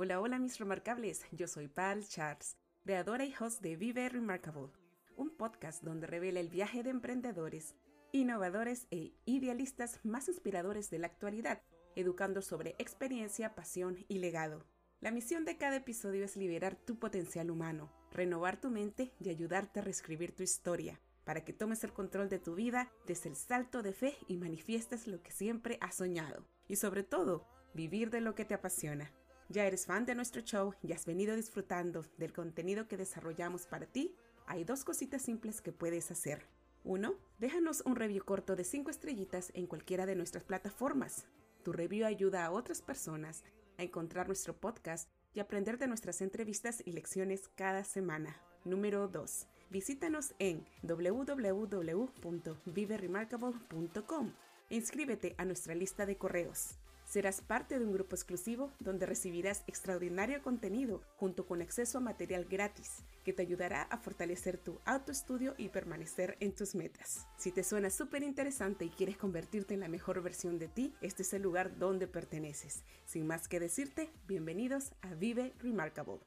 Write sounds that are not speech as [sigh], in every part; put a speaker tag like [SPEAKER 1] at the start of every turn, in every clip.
[SPEAKER 1] Hola, hola mis remarcables, yo soy Pal Charles, creadora y host de Vive Remarkable, un podcast donde revela el viaje de emprendedores, innovadores e idealistas más inspiradores de la actualidad, educando sobre experiencia, pasión y legado. La misión de cada episodio es liberar tu potencial humano, renovar tu mente y ayudarte a reescribir tu historia, para que tomes el control de tu vida desde el salto de fe y manifiestes lo que siempre has soñado. Y sobre todo, vivir de lo que te apasiona. Ya eres fan de nuestro show y has venido disfrutando del contenido que desarrollamos para ti. Hay dos cositas simples que puedes hacer. Uno, déjanos un review corto de 5 estrellitas en cualquiera de nuestras plataformas. Tu review ayuda a otras personas a encontrar nuestro podcast y aprender de nuestras entrevistas y lecciones cada semana. Número 2. Visítanos en www.viveremarkable.com e inscríbete a nuestra lista de correos. Serás parte de un grupo exclusivo donde recibirás extraordinario contenido junto con acceso a material gratis que te ayudará a fortalecer tu autoestudio y permanecer en tus metas. Si te suena súper interesante y quieres convertirte en la mejor versión de ti, este es el lugar donde perteneces. Sin más que decirte, bienvenidos a Vive Remarkable.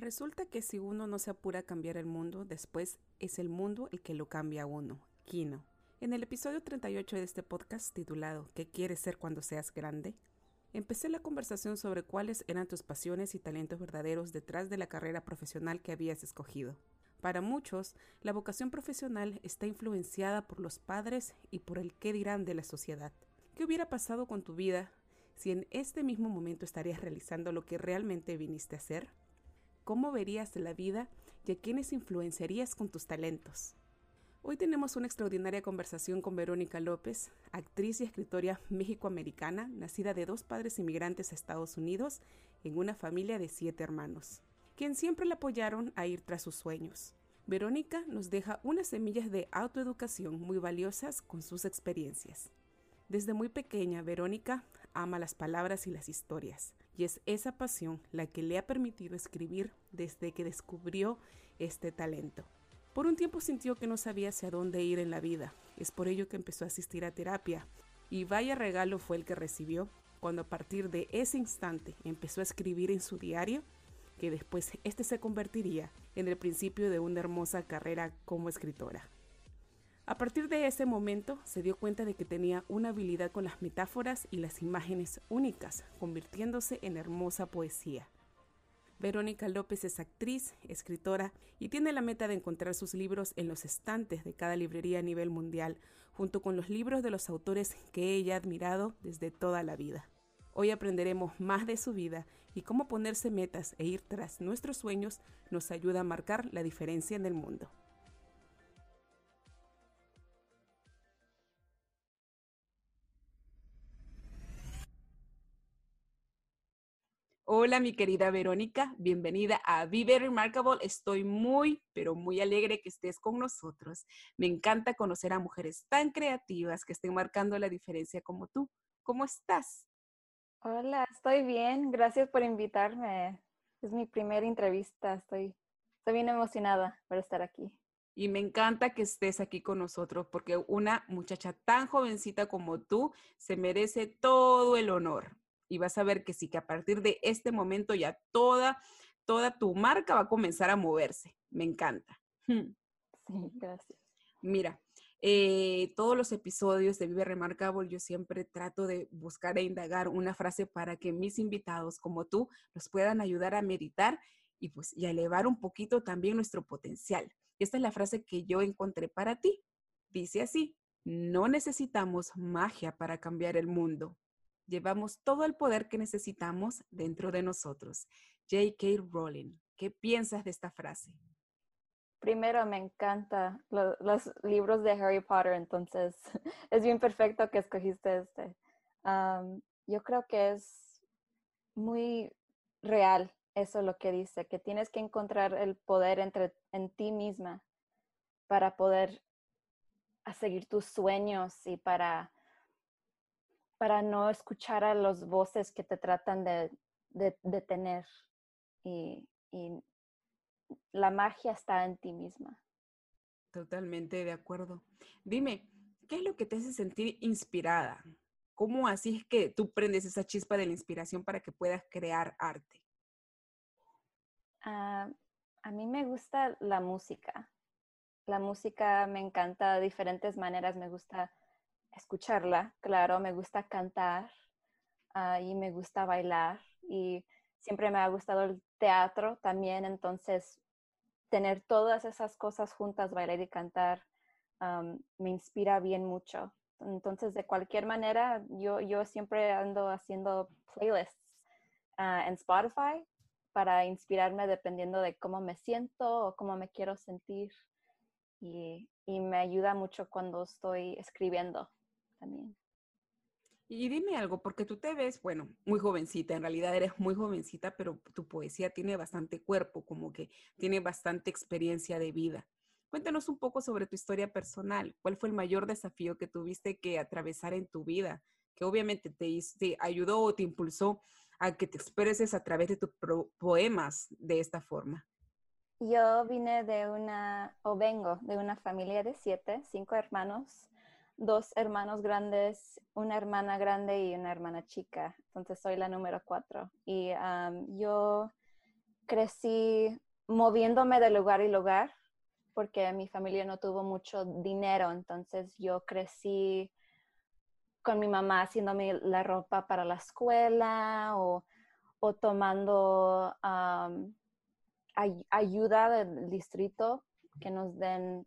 [SPEAKER 1] Resulta que si uno no se apura a cambiar el mundo, después es el mundo el que lo cambia a uno. Kino. En el episodio 38 de este podcast titulado ¿Qué quieres ser cuando seas grande? Empecé la conversación sobre cuáles eran tus pasiones y talentos verdaderos detrás de la carrera profesional que habías escogido. Para muchos, la vocación profesional está influenciada por los padres y por el qué dirán de la sociedad. ¿Qué hubiera pasado con tu vida si en este mismo momento estarías realizando lo que realmente viniste a hacer? Cómo verías la vida y a quiénes influenciarías con tus talentos. Hoy tenemos una extraordinaria conversación con Verónica López, actriz y escritora mexicoamericana, nacida de dos padres inmigrantes a Estados Unidos en una familia de siete hermanos, quien siempre la apoyaron a ir tras sus sueños. Verónica nos deja unas semillas de autoeducación muy valiosas con sus experiencias. Desde muy pequeña, Verónica ama las palabras y las historias, y es esa pasión la que le ha permitido escribir desde que descubrió este talento. Por un tiempo sintió que no sabía hacia dónde ir en la vida, es por ello que empezó a asistir a terapia, y vaya regalo fue el que recibió cuando a partir de ese instante empezó a escribir en su diario, que después este se convertiría en el principio de una hermosa carrera como escritora. A partir de ese momento se dio cuenta de que tenía una habilidad con las metáforas y las imágenes únicas, convirtiéndose en hermosa poesía. Verónica López es actriz, escritora y tiene la meta de encontrar sus libros en los estantes de cada librería a nivel mundial, junto con los libros de los autores que ella ha admirado desde toda la vida. Hoy aprenderemos más de su vida y cómo ponerse metas e ir tras nuestros sueños nos ayuda a marcar la diferencia en el mundo. Hola, mi querida Verónica, bienvenida a Vive Remarkable. Estoy muy, pero muy alegre que estés con nosotros. Me encanta conocer a mujeres tan creativas que estén marcando la diferencia como tú. ¿Cómo estás?
[SPEAKER 2] Hola, estoy bien. Gracias por invitarme. Es mi primera entrevista. Estoy, estoy bien emocionada por estar aquí.
[SPEAKER 1] Y me encanta que estés aquí con nosotros porque una muchacha tan jovencita como tú se merece todo el honor y vas a ver que sí, que a partir de este momento ya toda, toda tu marca va a comenzar a moverse. Me encanta.
[SPEAKER 2] Sí, gracias.
[SPEAKER 1] Mira, eh, todos los episodios de Vive Remarkable yo siempre trato de buscar e indagar una frase para que mis invitados como tú nos puedan ayudar a meditar y pues y a elevar un poquito también nuestro potencial. Esta es la frase que yo encontré para ti. Dice así, no necesitamos magia para cambiar el mundo, Llevamos todo el poder que necesitamos dentro de nosotros. J.K. Rowling, ¿qué piensas de esta frase?
[SPEAKER 2] Primero, me encanta los libros de Harry Potter, entonces [laughs] es bien perfecto que escogiste este. yo creo que es muy real eso lo que dice, que tienes que encontrar el poder entre, en ti misma para poder seguir tus sueños y para para no escuchar a las voces que te tratan de, detener. Y, y la magia está en ti misma.
[SPEAKER 1] Totalmente de acuerdo. Dime, qué es lo que te hace sentir inspirada? ¿Cómo así es que tú prendes esa chispa de la inspiración para que puedas crear arte?
[SPEAKER 2] Ah, a mí me gusta la música. La música me encanta de diferentes maneras. Me gusta escucharla, claro, me gusta cantar ah, y me gusta bailar. Y siempre me ha gustado el teatro también, entonces tener todas esas cosas juntas, bailar y cantar, me inspira bien mucho. Entonces, de cualquier manera, yo, yo siempre ando haciendo playlists ah, en Spotify para inspirarme dependiendo de cómo me siento o cómo me quiero sentir. Y, y me ayuda mucho cuando estoy escribiendo también.
[SPEAKER 1] Y dime algo, porque tú te ves, bueno, muy jovencita, en realidad eres muy jovencita, pero tu poesía tiene bastante cuerpo, como que tiene bastante experiencia de vida. Cuéntanos un poco sobre tu historia personal. ¿Cuál fue el mayor desafío que tuviste que atravesar en tu vida? Que obviamente te, te ayudó o te impulsó a que te expreses a través de tus poemas de esta forma.
[SPEAKER 2] Yo vine de una, o vengo de una familia de siete, cinco hermanos dos hermanos grandes, una hermana grande y una hermana chica. Entonces soy la número cuatro. Y yo crecí moviéndome de lugar y lugar porque mi familia no tuvo mucho dinero. Entonces yo crecí con mi mamá haciéndome la ropa para la escuela o, tomando ayuda del distrito que nos den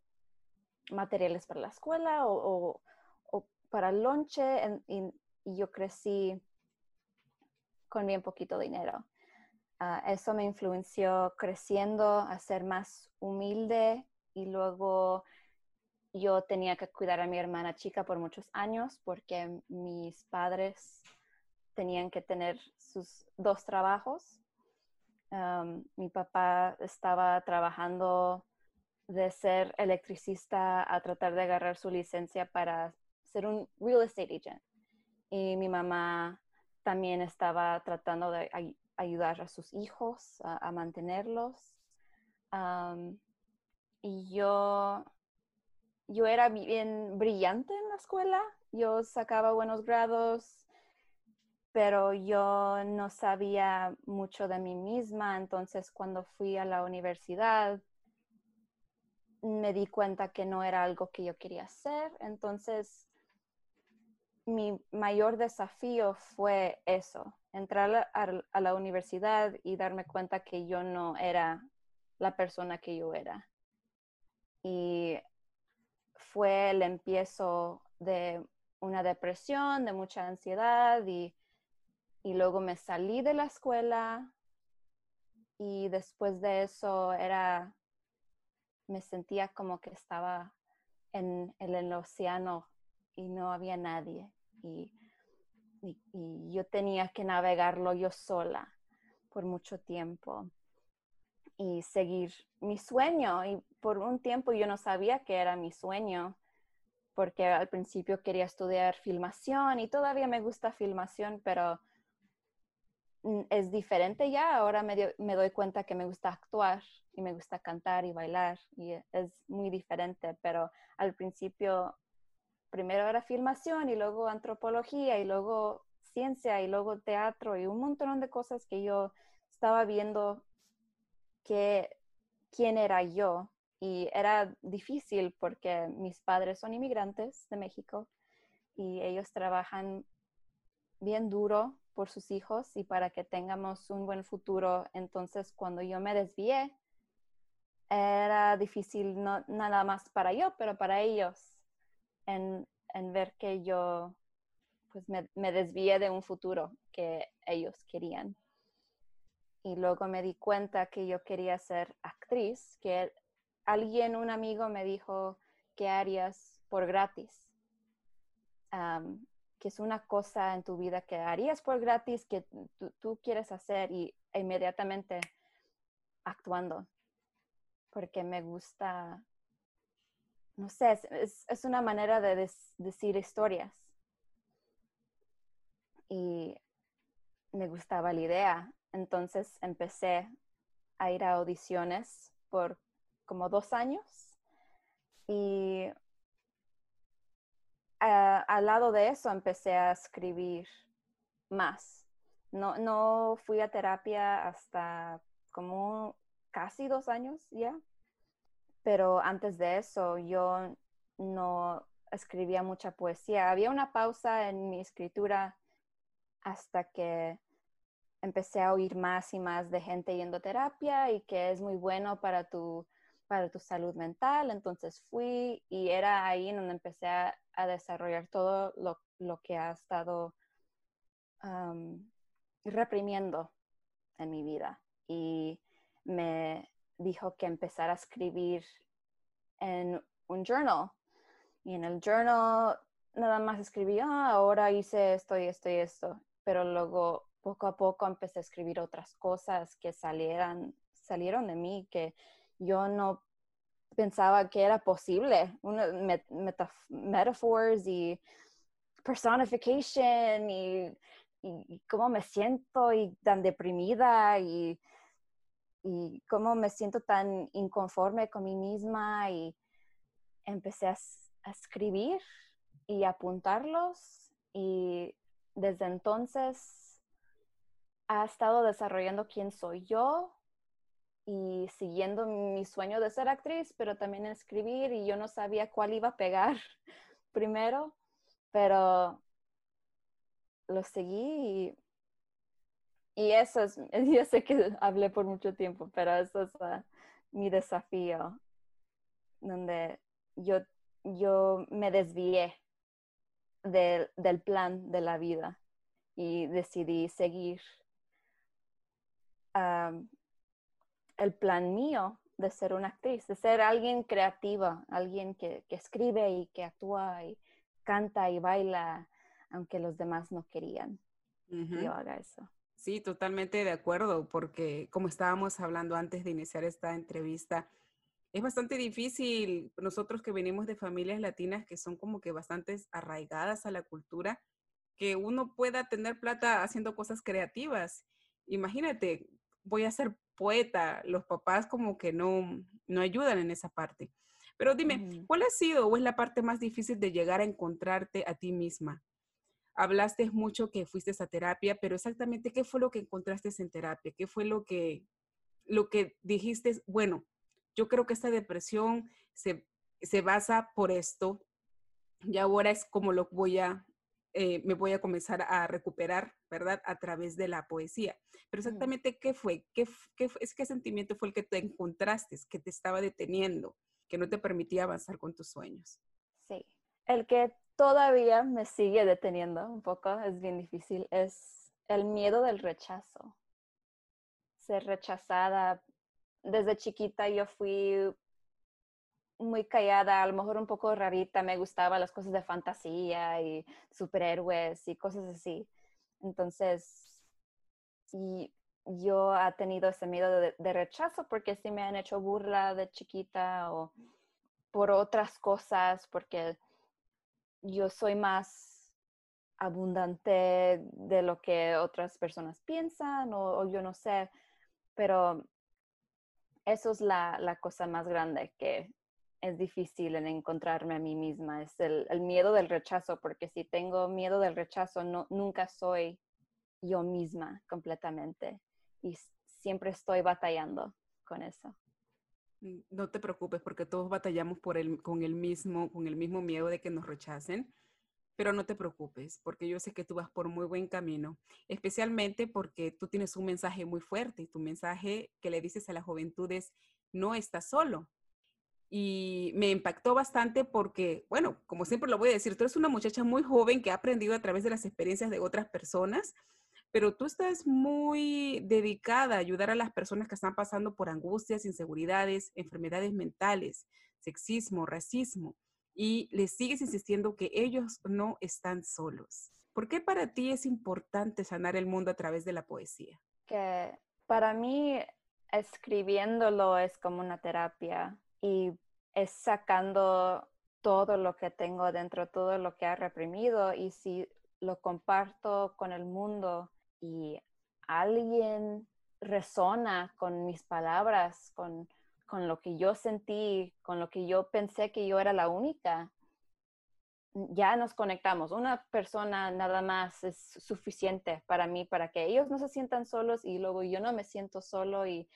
[SPEAKER 2] materiales para la escuela o, para el lonche y, yo crecí con bien poquito dinero. Ah, eso me influenció creciendo a ser más humilde y luego yo tenía que cuidar a mi hermana chica por muchos años porque mis padres tenían que tener sus dos trabajos. mi papá estaba trabajando de ser electricista a tratar de agarrar su licencia para ser un real estate agent. Y mi mamá también estaba tratando de ayudar a sus hijos a, mantenerlos. y yo, yo era bien brillante en la escuela. Yo sacaba buenos grados, pero yo no sabía mucho de mí misma. Entonces, cuando fui a la universidad, me di cuenta que no era algo que yo quería hacer. Entonces, mi mayor desafío fue eso, entrar a, la universidad y darme cuenta que yo no era la persona que yo era. Y fue el empiezo de una depresión, de mucha ansiedad y, y luego me salí de la escuela y después de eso era me sentía como que estaba en, el océano y no había nadie. Y, yo tenía que navegarlo yo sola por mucho tiempo y seguir mi sueño. Y por un tiempo yo no sabía que era mi sueño, porque al principio quería estudiar filmación y todavía me gusta filmación, pero es diferente ya. Ahora me, me doy cuenta que me gusta actuar y me gusta cantar y bailar y es muy diferente, pero al principio primero era filmación y luego antropología y luego ciencia y luego teatro y un montón de cosas que yo estaba viendo que quién era yo y era difícil porque mis padres son inmigrantes de México y ellos trabajan bien duro por sus hijos y para que tengamos un buen futuro. Entonces, cuando yo me desvié era difícil no nada más para yo, pero para ellos, en, ver que yo pues me, me, desvié de un futuro que ellos querían. Y luego me di cuenta que yo quería ser actriz, que alguien, un amigo me dijo que harías por gratis, que es una cosa en tu vida que harías por gratis, que tú quieres hacer y inmediatamente actuando porque me gusta, no sé, es, una manera de decir historias. Y me gustaba la idea. Entonces empecé a ir a audiciones por como dos años y al lado de eso empecé a escribir más. No, no fui a terapia hasta como casi dos años ya, pero antes de eso yo no escribía mucha poesía. Había una pausa en mi escritura hasta que empecé a oír más y más de gente yendo a terapia y que es muy bueno para tu, para tu salud mental. Entonces fui y era ahí donde empecé a, desarrollar todo lo, que ha estado reprimiendo en mi vida. Y me dijo que empezara a escribir en un journal. Y en el journal nada más escribí, ah, ahora hice esto y esto y esto. Pero luego, poco a poco, empecé a escribir otras cosas que salieran, salieron de mí, que yo no pensaba que era posible. Una, metaphors y personification y, y, cómo me siento y tan deprimida y, y cómo me siento tan inconforme con mí misma y empecé a, escribir y apuntarlos y desde entonces ha estado desarrollando quién soy yo y siguiendo mi sueño de ser actriz, pero también escribir y yo no sabía cuál iba a pegar [laughs] primero, pero lo seguí y, eso es, [laughs] yo sé que hablé por mucho tiempo, pero eso es ah, mi desafío, donde yo, yo me desvié del plan de la vida y decidí seguir el plan mío de ser una actriz, de ser alguien creativa, alguien que, escribe y que actúa y canta y baila, aunque los demás no querían que yo haga eso.
[SPEAKER 1] Sí, totalmente de acuerdo, porque como estábamos hablando antes de iniciar esta entrevista, es bastante difícil nosotros que venimos de familias latinas que son como que bastante arraigadas a la cultura, que uno pueda tener plata haciendo cosas creativas. Imagínate, voy a ser poeta, los papás como que no, no ayudan en esa parte. Pero dime, ¿cuál ha sido o es la parte más difícil de llegar a encontrarte a ti misma? Hablaste mucho que fuiste a terapia, pero exactamente qué fue lo que encontraste en terapia, qué fue lo que, lo que dijiste, bueno, yo creo que esta depresión se, se basa por esto y ahora es como lo voy a, eh, me voy a comenzar a recuperar, ¿verdad? A través de la poesía. Pero exactamente qué fue, qué, qué, es qué sentimiento fue el que te encontraste, que te estaba deteniendo, que no te permitía avanzar con tus sueños.
[SPEAKER 2] Sí, el que todavía me sigue deteniendo un poco, es bien difícil, es el miedo del rechazo. Ser rechazada. Desde chiquita yo fui muy callada, a lo mejor un poco rarita, me gustaban las cosas de fantasía y superhéroes y cosas así. Entonces, y yo he tenido ese miedo de, rechazo porque sí me han hecho burla de chiquita o por otras cosas, porque yo soy más abundante de lo que otras personas piensan o, yo no sé, pero eso es la, la cosa más grande que es difícil en encontrarme a mí misma, es el, miedo del rechazo, porque si tengo miedo del rechazo, no, nunca soy yo misma completamente y siempre estoy batallando con eso.
[SPEAKER 1] Mm, no te preocupes porque todos batallamos por el, con, el mismo, con el mismo miedo de que nos rechacen, pero no te preocupes porque yo sé que tú vas por muy buen camino, especialmente porque tú tienes un mensaje muy fuerte tu mensaje que le dices a la juventud es, no estás solo, y me impactó bastante porque, bueno, como siempre lo voy a decir, tú eres una muchacha muy joven que ha aprendido a través de las experiencias de otras personas, pero tú estás muy dedicada a ayudar a las personas que están pasando por angustias, inseguridades, enfermedades mentales, sexismo, racismo, y les sigues insistiendo que ellos no están solos. ¿Por qué para ti es importante sanar el mundo a través de la poesía?
[SPEAKER 2] Que para mí escribiéndolo es como una terapia y es sacando todo lo que tengo dentro, todo lo que ha reprimido y si lo comparto con el mundo y alguien resona con mis palabras, con, con lo que yo sentí, con lo que yo pensé que yo era la única, ya nos conectamos. Una persona nada más es suficiente para mí, para que ellos no se sientan solos y luego yo no me siento solo y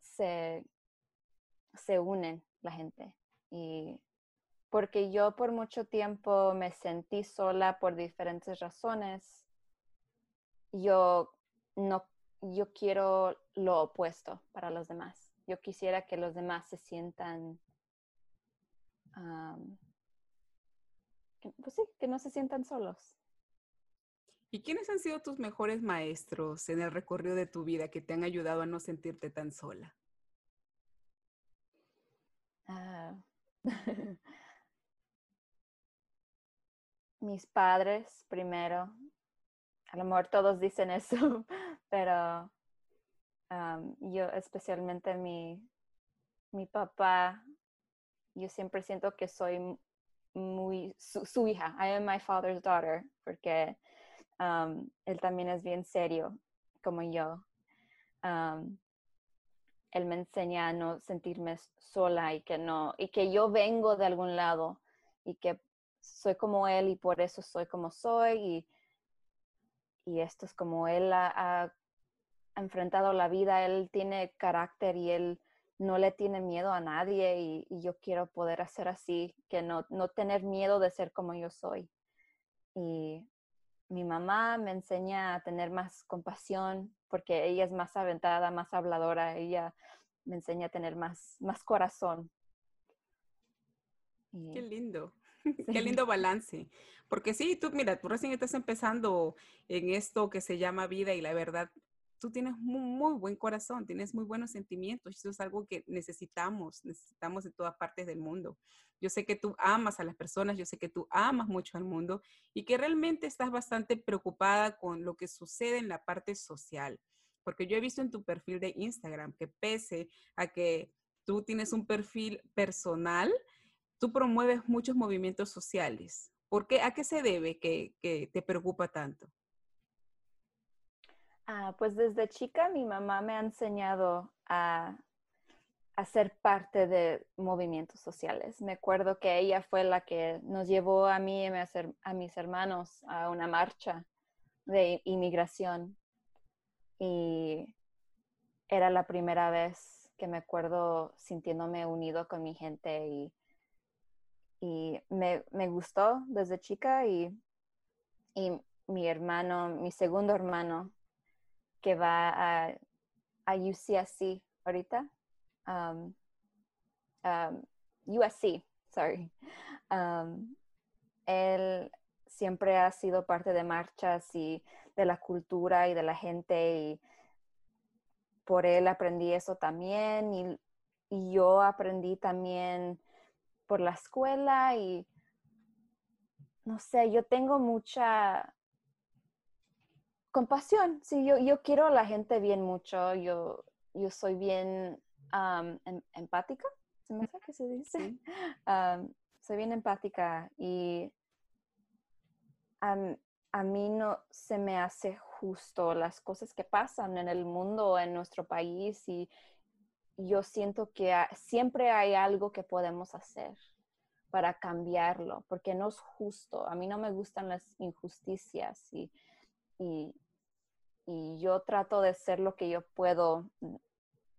[SPEAKER 2] se, se unen la gente. Y porque yo por mucho tiempo me sentí sola por diferentes razones, yo no, yo quiero lo opuesto para los demás. Yo quisiera que los demás se sientan pues sí, que no se sientan solos.
[SPEAKER 1] ¿Y quiénes han sido tus mejores maestros en el recorrido de tu vida que te han ayudado a no sentirte tan sola?
[SPEAKER 2] Ah, [laughs] mis padres primero. A lo mejor todos dicen eso, [laughs] pero yo especialmente mi, mi papá, yo siempre siento que soy muy su, hija. I am my father's daughter, porque um, él también es bien serio como yo. Um, él me enseña a no sentirme sola y que no, y que yo vengo de algún lado y que soy como él y por eso soy como soy y, y esto es como él ha enfrentado la vida, él tiene carácter y él no le tiene miedo a nadie y, yo quiero poder hacer así, que no, no tener miedo de ser como yo soy. Y mi mamá me enseña a tener más compasión porque ella es más aventada, más habladora, ella me enseña a tener más, más corazón.
[SPEAKER 1] Qué lindo, [laughs] [laughs] qué lindo balance. Porque sí, tú, mira, tú recién estás empezando en esto que se llama vida y la verdad, tú tienes muy, buen corazón, tienes muy buenos sentimientos. Eso es algo que necesitamos, necesitamos en todas partes del mundo. Yo sé que tú amas a las personas, yo sé que tú amas mucho al mundo y que realmente estás bastante preocupada con lo que sucede en la parte social. Porque yo he visto en tu perfil de Instagram que pese a que tú tienes un perfil personal, tú promueves muchos movimientos sociales. ¿Por qué? ¿A qué se debe que te preocupa tanto?
[SPEAKER 2] Ah, pues desde chica mi mamá me ha enseñado a, ser parte de movimientos sociales. Me acuerdo que ella fue la que nos llevó a mí y a mis hermanos a una marcha de inmigración. Y era la primera vez que me acuerdo sintiéndome unido con mi gente y, y me, gustó desde chica y, y mi hermano, mi segundo hermano, que va a, a UCSC ahorita. Um, um, USC, sorry. Um, él siempre ha sido parte de marchas y de la cultura y de la gente y por él aprendí eso también y, y yo aprendí también por la escuela y no sé, yo tengo mucha compasión, sí, yo, yo quiero a la gente bien mucho, yo, yo soy bien em, empática, ¿se me que se dice? [laughs] soy bien empática y a mí no se me hace justo las cosas que pasan en el mundo, en nuestro país y yo siento que siempre hay algo que podemos hacer para cambiarlo, porque no es justo. A mí no me gustan las injusticias y y, yo trato de ser lo que yo puedo.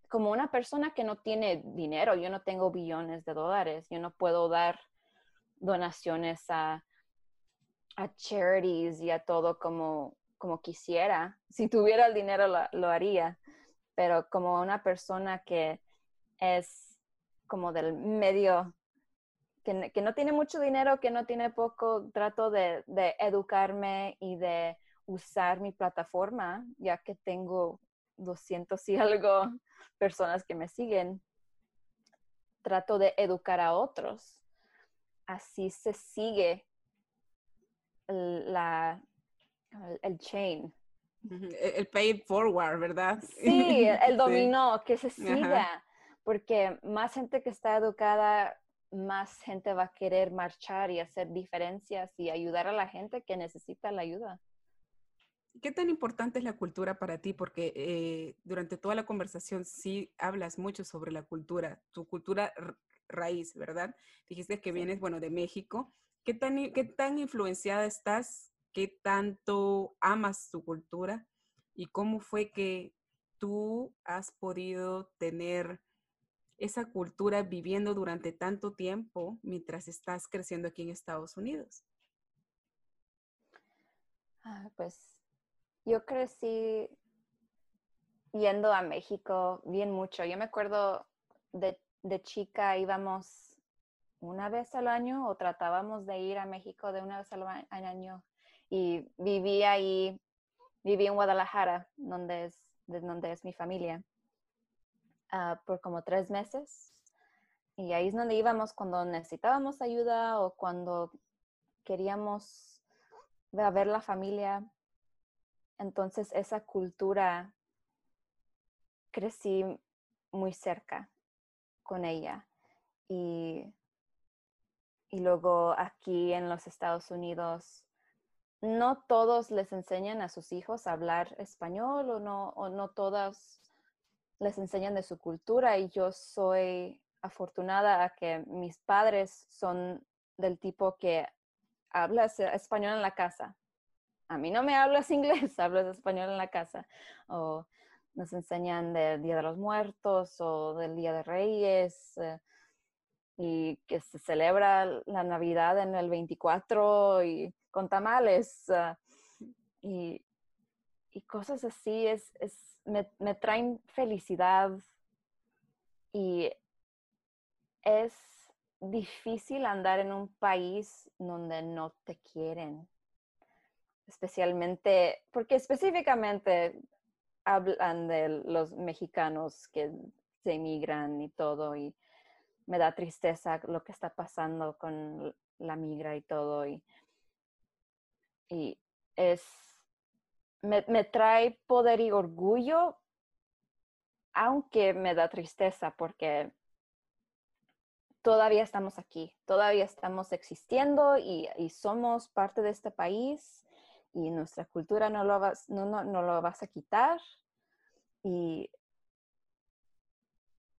[SPEAKER 2] Como una persona que no tiene dinero, yo no tengo billones de dólares, yo no puedo dar donaciones a, a charities y a todo como, como quisiera. [laughs] Si tuviera el dinero lo, haría, pero como una persona que es como del medio que, que, no tiene mucho dinero, que no tiene poco, trato de, de, educarme y de usar mi plataforma, ya que tengo 200 y algo [laughs] personas que me siguen, trato de educar a otros. Así se sigue la, el chain.
[SPEAKER 1] El pay forward, ¿verdad? [laughs]
[SPEAKER 2] Sí, el dominó, que se siga, porque más gente que está educada, más gente va a querer marchar y hacer diferencias y ayudar a la gente que necesita la ayuda.
[SPEAKER 1] ¿Qué tan importante es la cultura para ti? Porque eh, durante toda la conversación sí hablas mucho sobre la cultura, tu cultura raíz, ¿verdad? Dijiste que vienes, bueno, de México. ¿Qué tan, ¿Qué tan influenciada estás? ¿Qué tanto amas tu cultura? ¿Y cómo fue que tú has podido tener esa cultura viviendo durante tanto tiempo mientras estás creciendo aquí en Estados Unidos?
[SPEAKER 2] Ah, pues yo crecí yendo a México bien mucho. Yo me acuerdo de, chica íbamos una vez al año o tratábamos de ir a México de una vez al año y viví ahí, viví en Guadalajara, donde es, de donde es mi familia, ah, por como tres meses. Y ahí es donde íbamos cuando necesitábamos ayuda o cuando queríamos ver la familia. Entonces esa cultura crecí muy cerca con ella. Y, y luego aquí en los Estados Unidos, no todos les enseñan a sus hijos a hablar español o no, o no todas les enseñan de su cultura y yo soy afortunada a que mis padres son del tipo que habla español en la casa a mí no me hablas [laughs] inglés, hablas español en la casa. O nos enseñan del Día de los Muertos o del Día de Reyes eh, y que se celebra la Navidad en el 24 y con tamales ah, y, cosas así es, me, me traen felicidad y es difícil andar en un país donde no te quieren especialmente, porque específicamente hablan de los mexicanos que se emigran y todo, y me da tristeza lo que está pasando con la migra y todo, y, y es, me, me trae poder y orgullo, aunque me da tristeza porque todavía estamos aquí, todavía estamos existiendo y, y, somos parte de este país y nuestra cultura no lo vas, no, no, no lo vas a quitar. Y,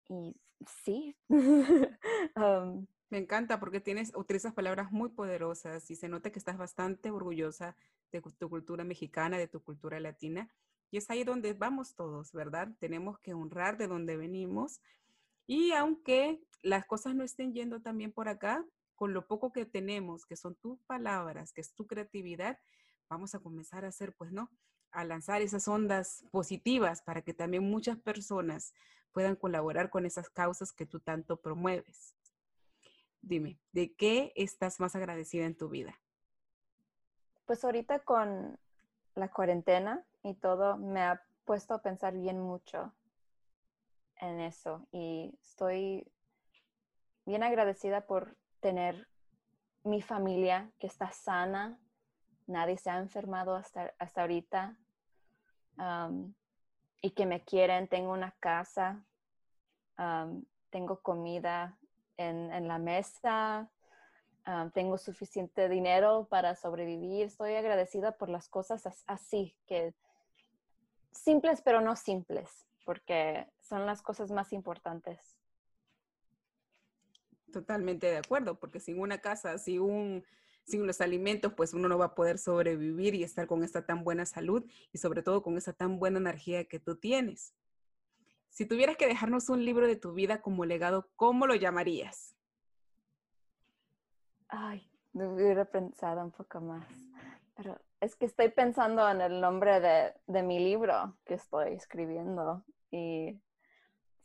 [SPEAKER 2] y sí. [laughs]
[SPEAKER 1] Um, Me encanta porque tienes, utilizas palabras muy poderosas y se nota que estás bastante orgullosa de tu cultura mexicana, de tu cultura latina. Y es ahí donde vamos todos, ¿verdad? Tenemos que honrar de donde venimos. Y aunque las cosas no estén yendo también por acá, con lo poco que tenemos, que son tus palabras, que es tu creatividad, vamos a comenzar a hacer, pues, ¿no? A lanzar esas ondas positivas para que también muchas personas puedan colaborar con esas causas que tú tanto promueves. Dime, ¿de qué estás más agradecida en tu vida?
[SPEAKER 2] Pues ahorita con la cuarentena y todo, me ha puesto a pensar bien mucho en eso y estoy bien agradecida por tener mi familia que está sana, nadie se ha enfermado hasta, hasta ahorita y que me quieren, tengo una casa, tengo comida en, la mesa, tengo suficiente dinero para sobrevivir. Estoy agradecida por las cosas así, que simples pero no simples, porque son las cosas más importantes.
[SPEAKER 1] Totalmente de acuerdo, porque sin una casa, sin un sin los alimentos, pues uno no va a poder sobrevivir y estar con esta tan buena salud y sobre todo con esa tan buena energía que tú tienes. Si tuvieras que dejarnos un libro de tu vida como legado, ¿cómo lo llamarías?
[SPEAKER 2] Ay, me hubiera pensado un poco más. Pero es que estoy pensando en el nombre de, de mi libro que estoy escribiendo y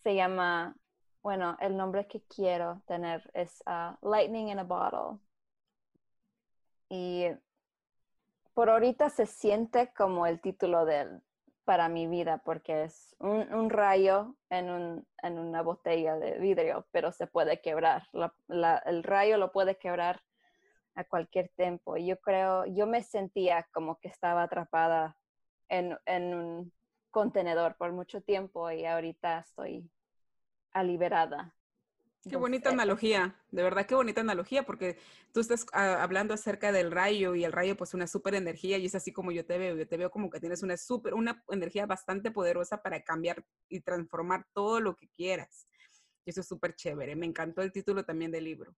[SPEAKER 2] se llama, bueno, el nombre que quiero tener es uh, Lightning in a Bottle. Y por ahorita se siente como el título de, para mi vida, porque es un, rayo en, un, en, una botella de vidrio, pero se puede quebrar. el rayo lo puede quebrar a cualquier tiempo. Yo creo, yo me sentía como que estaba atrapada en, en un contenedor por mucho tiempo y ahorita estoy liberada.
[SPEAKER 1] Qué bonita analogía, de verdad qué bonita analogía, porque tú estás ah, hablando acerca del rayo y el rayo pues una súper energía y es así como yo te veo, yo te veo como que tienes una súper, una energía bastante poderosa para cambiar y transformar todo lo que quieras. Y eso es súper chévere, me encantó el título también del libro.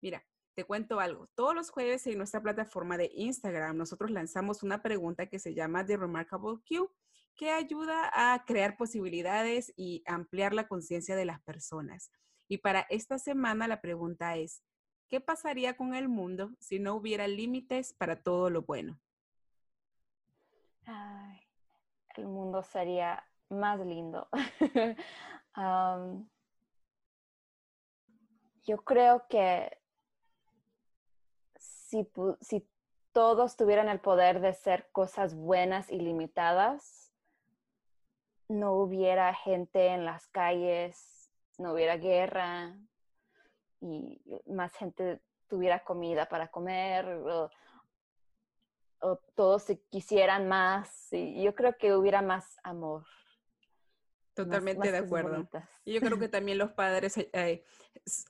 [SPEAKER 1] Mira, te cuento algo, todos los jueves en nuestra plataforma de Instagram nosotros lanzamos una pregunta que se llama The Remarkable Q que ayuda a crear posibilidades y ampliar la conciencia de las personas. Y para esta semana la pregunta es, ¿qué pasaría con el mundo si no hubiera límites para todo lo bueno?
[SPEAKER 2] el mundo sería más lindo. [laughs] yo creo que si, si todos tuvieran el poder de ser cosas buenas y limitadas, no hubiera gente en las calles, no hubiera guerra y más gente tuviera comida para comer o, todos se quisieran más. Y yo creo que hubiera más amor.
[SPEAKER 1] Totalmente de acuerdo. Y yo creo que [laughs] también los padres eh, eh,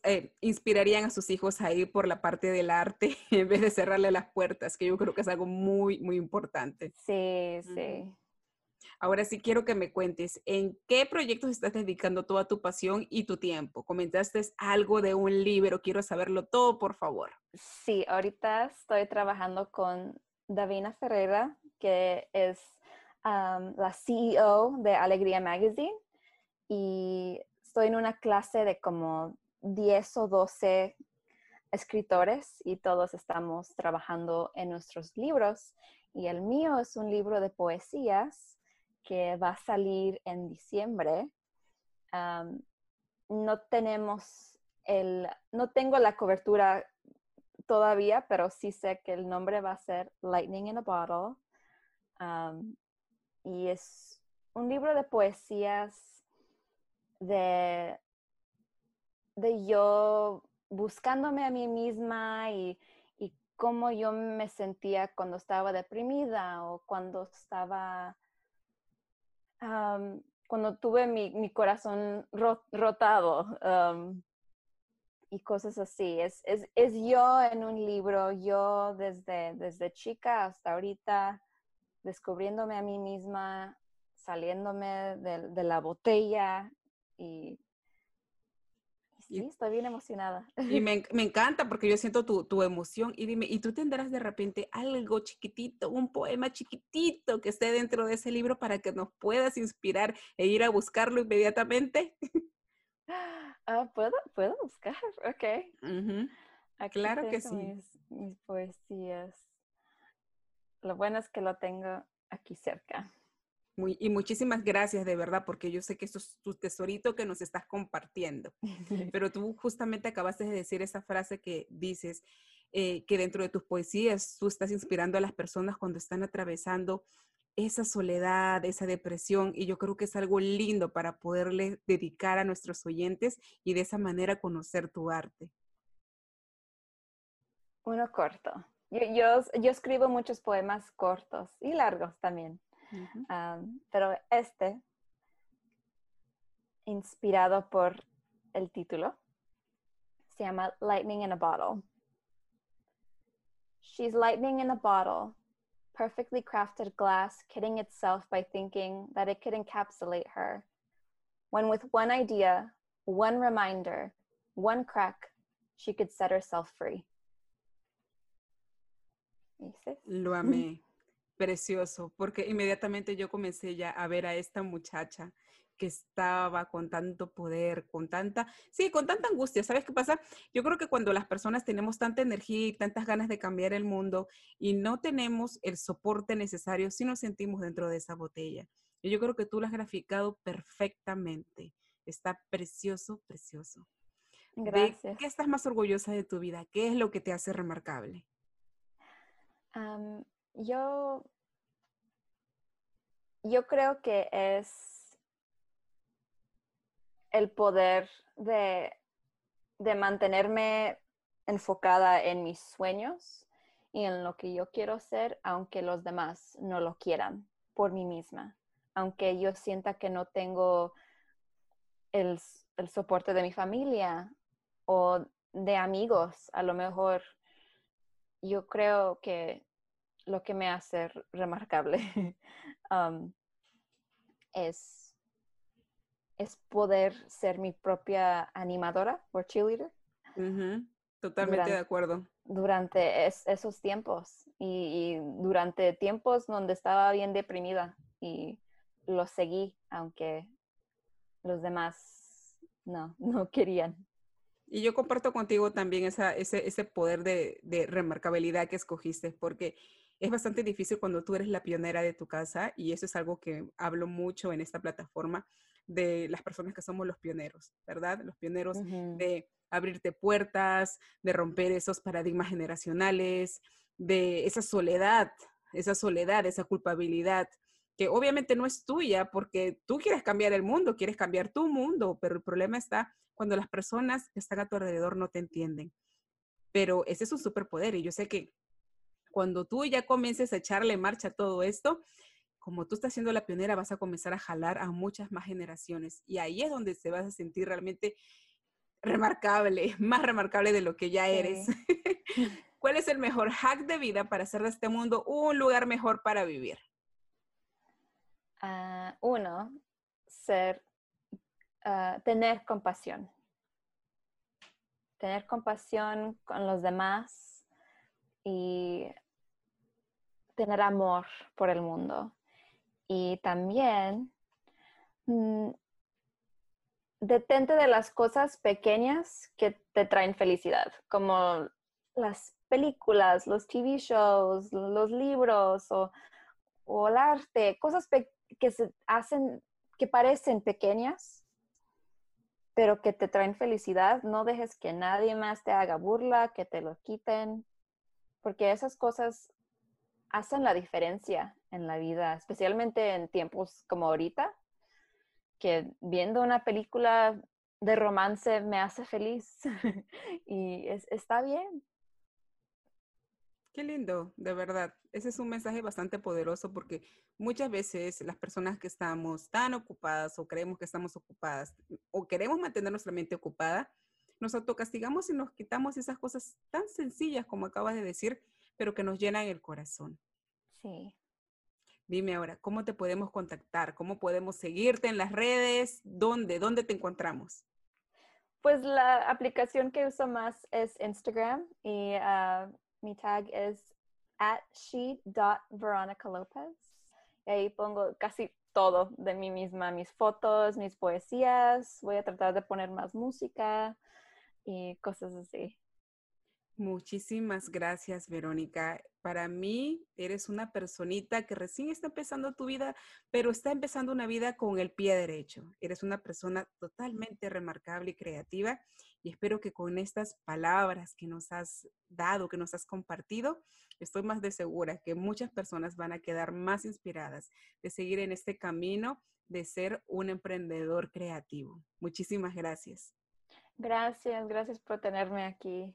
[SPEAKER 1] eh, inspirarían a sus hijos a ir por la parte del arte [laughs] en vez de cerrarle las puertas, que yo creo que es algo muy, muy importante.
[SPEAKER 2] Sí, sí.
[SPEAKER 1] Ahora sí quiero que me cuentes en qué proyectos estás dedicando toda tu pasión y tu tiempo. Comentaste algo de un libro, quiero saberlo todo, por favor.
[SPEAKER 2] Sí, ahorita estoy trabajando con Davina Ferreira, que es la CEO de Alegría Magazine y estoy en una clase de como 10 o 12 escritores y todos estamos trabajando en nuestros libros y el mío es un libro de poesías que va a salir en diciembre. no tenemos el, no tengo la cobertura todavía, pero sí sé que el nombre va a ser Lightning in a Bottle y es un libro de poesías de, de yo buscándome a mí misma y, y cómo yo me sentía cuando estaba deprimida o cuando estaba, cuando tuve mi, mi corazón rotado y cosas así. Es, es, es, yo en un libro, yo desde, desde chica hasta ahorita descubriéndome a mí misma, saliéndome de, la botella y, sí, estoy bien emocionada.
[SPEAKER 1] Y [laughs] me, encanta porque yo siento tu, tu, emoción y dime, ¿y tú tendrás de repente algo chiquitito, un poema chiquitito que esté dentro de ese libro para que nos puedas inspirar e ir a buscarlo inmediatamente? [laughs]
[SPEAKER 2] Ah, ¿puedo, ¿Puedo buscar? [laughs] Ok.
[SPEAKER 1] Claro que sí.
[SPEAKER 2] mis poesías. Lo bueno es que lo tengo aquí cerca.
[SPEAKER 1] Muy, y muchísimas gracias de verdad, porque yo sé que esto es tu tesorito que nos estás compartiendo. [laughs] Pero tú justamente acabaste de decir esa frase que dices, eh, que dentro de tus poesías tú estás inspirando a las personas cuando están atravesando esa soledad, esa depresión, y yo creo que es algo lindo para poderle dedicar a nuestros oyentes y de esa manera conocer tu arte.
[SPEAKER 2] Uno corto. Yo, yo, escribo muchos poemas cortos y largos también, pero este, inspirado por el título, se llama Lightning in a Bottle. She's lightning in a bottle, perfectly crafted glass kidding itself by thinking that it could encapsulate her. When with one idea, one reminder, one crack, she could set herself free.
[SPEAKER 1] Lo amé, precioso, porque inmediatamente yo comencé ya a ver a esta muchacha que estaba con tanto poder, con tanta, sí, con tanta angustia. ¿Sabes qué pasa? Yo creo que cuando las personas tenemos tanta energía y tantas ganas de cambiar el mundo y no tenemos el soporte necesario, sí nos sentimos dentro de esa botella. Y yo creo que tú lo has graficado perfectamente. Está precioso, precioso.
[SPEAKER 2] Gracias.
[SPEAKER 1] qué estás más orgullosa de tu vida? ¿Qué es lo que te hace remarcable?
[SPEAKER 2] Yo, yo creo que es el poder de, de mantenerme enfocada en mis sueños y en lo que yo quiero ser, aunque los demás no lo quieran por mí misma, aunque yo sienta que no tengo el, el soporte de mi familia o de amigos, a lo mejor. Yo creo que lo que me hace remarcable [laughs] um, es, es poder ser mi propia animadora o cheerleader.
[SPEAKER 1] Totalmente de acuerdo.
[SPEAKER 2] Durante esos tiempos y, durante tiempos donde estaba bien deprimida y lo seguí, aunque los demás no, [laughs] no querían.
[SPEAKER 1] Y yo comparto contigo también esa, ese, ese poder de, de remarcabilidad que escogiste, porque es bastante difícil cuando tú eres la pionera de tu casa y eso es algo que hablo mucho en esta plataforma de las personas que somos los pioneros, ¿verdad? Los pioneros de abrirte puertas, de romper esos paradigmas generacionales, de esa soledad, esa soledad, esa culpabilidad, que obviamente no es tuya porque tú quieres cambiar el mundo, quieres cambiar tu mundo, pero el problema está cuando las personas que están a tu alrededor no te entienden. Pero ese es un superpoder y yo sé que cuando tú ya comiences a echarle marcha a todo esto, como tú estás siendo la pionera, vas a comenzar a jalar a muchas más generaciones. Y ahí es donde se vas a sentir realmente remarcable, [laughs] más remarcable de lo que ya eres. [laughs] ¿Cuál es el mejor hack de vida para hacer de este mundo un lugar mejor para vivir?
[SPEAKER 2] Ah, uno, ser, ah, tener compasión. Tener compasión con los demás y tener amor por el mundo. Y también mm, detente de las cosas pequeñas que te traen felicidad, como las películas, los TV shows, los libros o, el arte, cosas que se hacen, que parecen pequeñas, pero que te traen felicidad. No dejes que nadie más te haga burla, que te lo quiten, porque esas cosas hacen la diferencia en la vida, especialmente en tiempos como ahorita, que viendo una película de romance me hace feliz [laughs] y está bien.
[SPEAKER 1] Qué lindo, de verdad. Ese es un mensaje bastante poderoso porque muchas veces las personas que estamos tan ocupadas o creemos que estamos ocupadas o queremos mantener nuestra mente ocupada, nos autocastigamos y nos quitamos esas cosas tan sencillas como acabas de decir, pero que nos llenan el corazón.
[SPEAKER 2] Sí.
[SPEAKER 1] Dime ahora, ¿cómo te podemos contactar? ¿Cómo podemos seguirte en las redes? ¿Dónde? ¿Dónde te encontramos?
[SPEAKER 2] Pues la aplicación que uso más es Instagram y ah, mi tag es at she.veronica Y ahí pongo casi todo de mí misma, mis fotos, mis poesías. Voy a tratar de poner más música y cosas así.
[SPEAKER 1] Muchísimas gracias, Verónica. Para mí, eres una personita que recién está empezando tu vida, pero está empezando una vida con el pie derecho. Eres una persona totalmente remarcable y creativa y espero que con estas palabras que nos has dado, que nos has compartido, estoy más de segura que muchas personas van a quedar más inspiradas de seguir en este camino de ser un emprendedor creativo. Muchísimas gracias.
[SPEAKER 2] Gracias, gracias por tenerme aquí.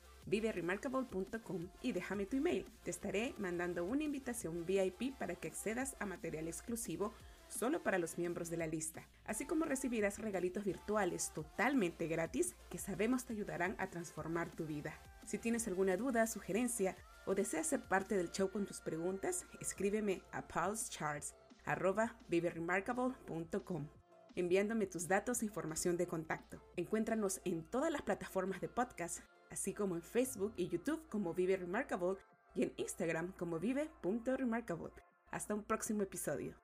[SPEAKER 1] viveremarkable.com y déjame tu email. Te estaré mandando una invitación VIP para que accedas a material exclusivo solo para los miembros de la lista, así como recibirás regalitos virtuales totalmente gratis que sabemos te ayudarán a transformar tu vida. Si tienes alguna duda, sugerencia o deseas ser parte del show con tus preguntas, escríbeme a pulsecharts.viveremarkable.com enviándome tus datos e información de contacto. Encuéntranos en todas las plataformas de podcast así como en Facebook y YouTube como Vive Remarkable y en Instagram como vive.remarkable. Hasta un próximo episodio.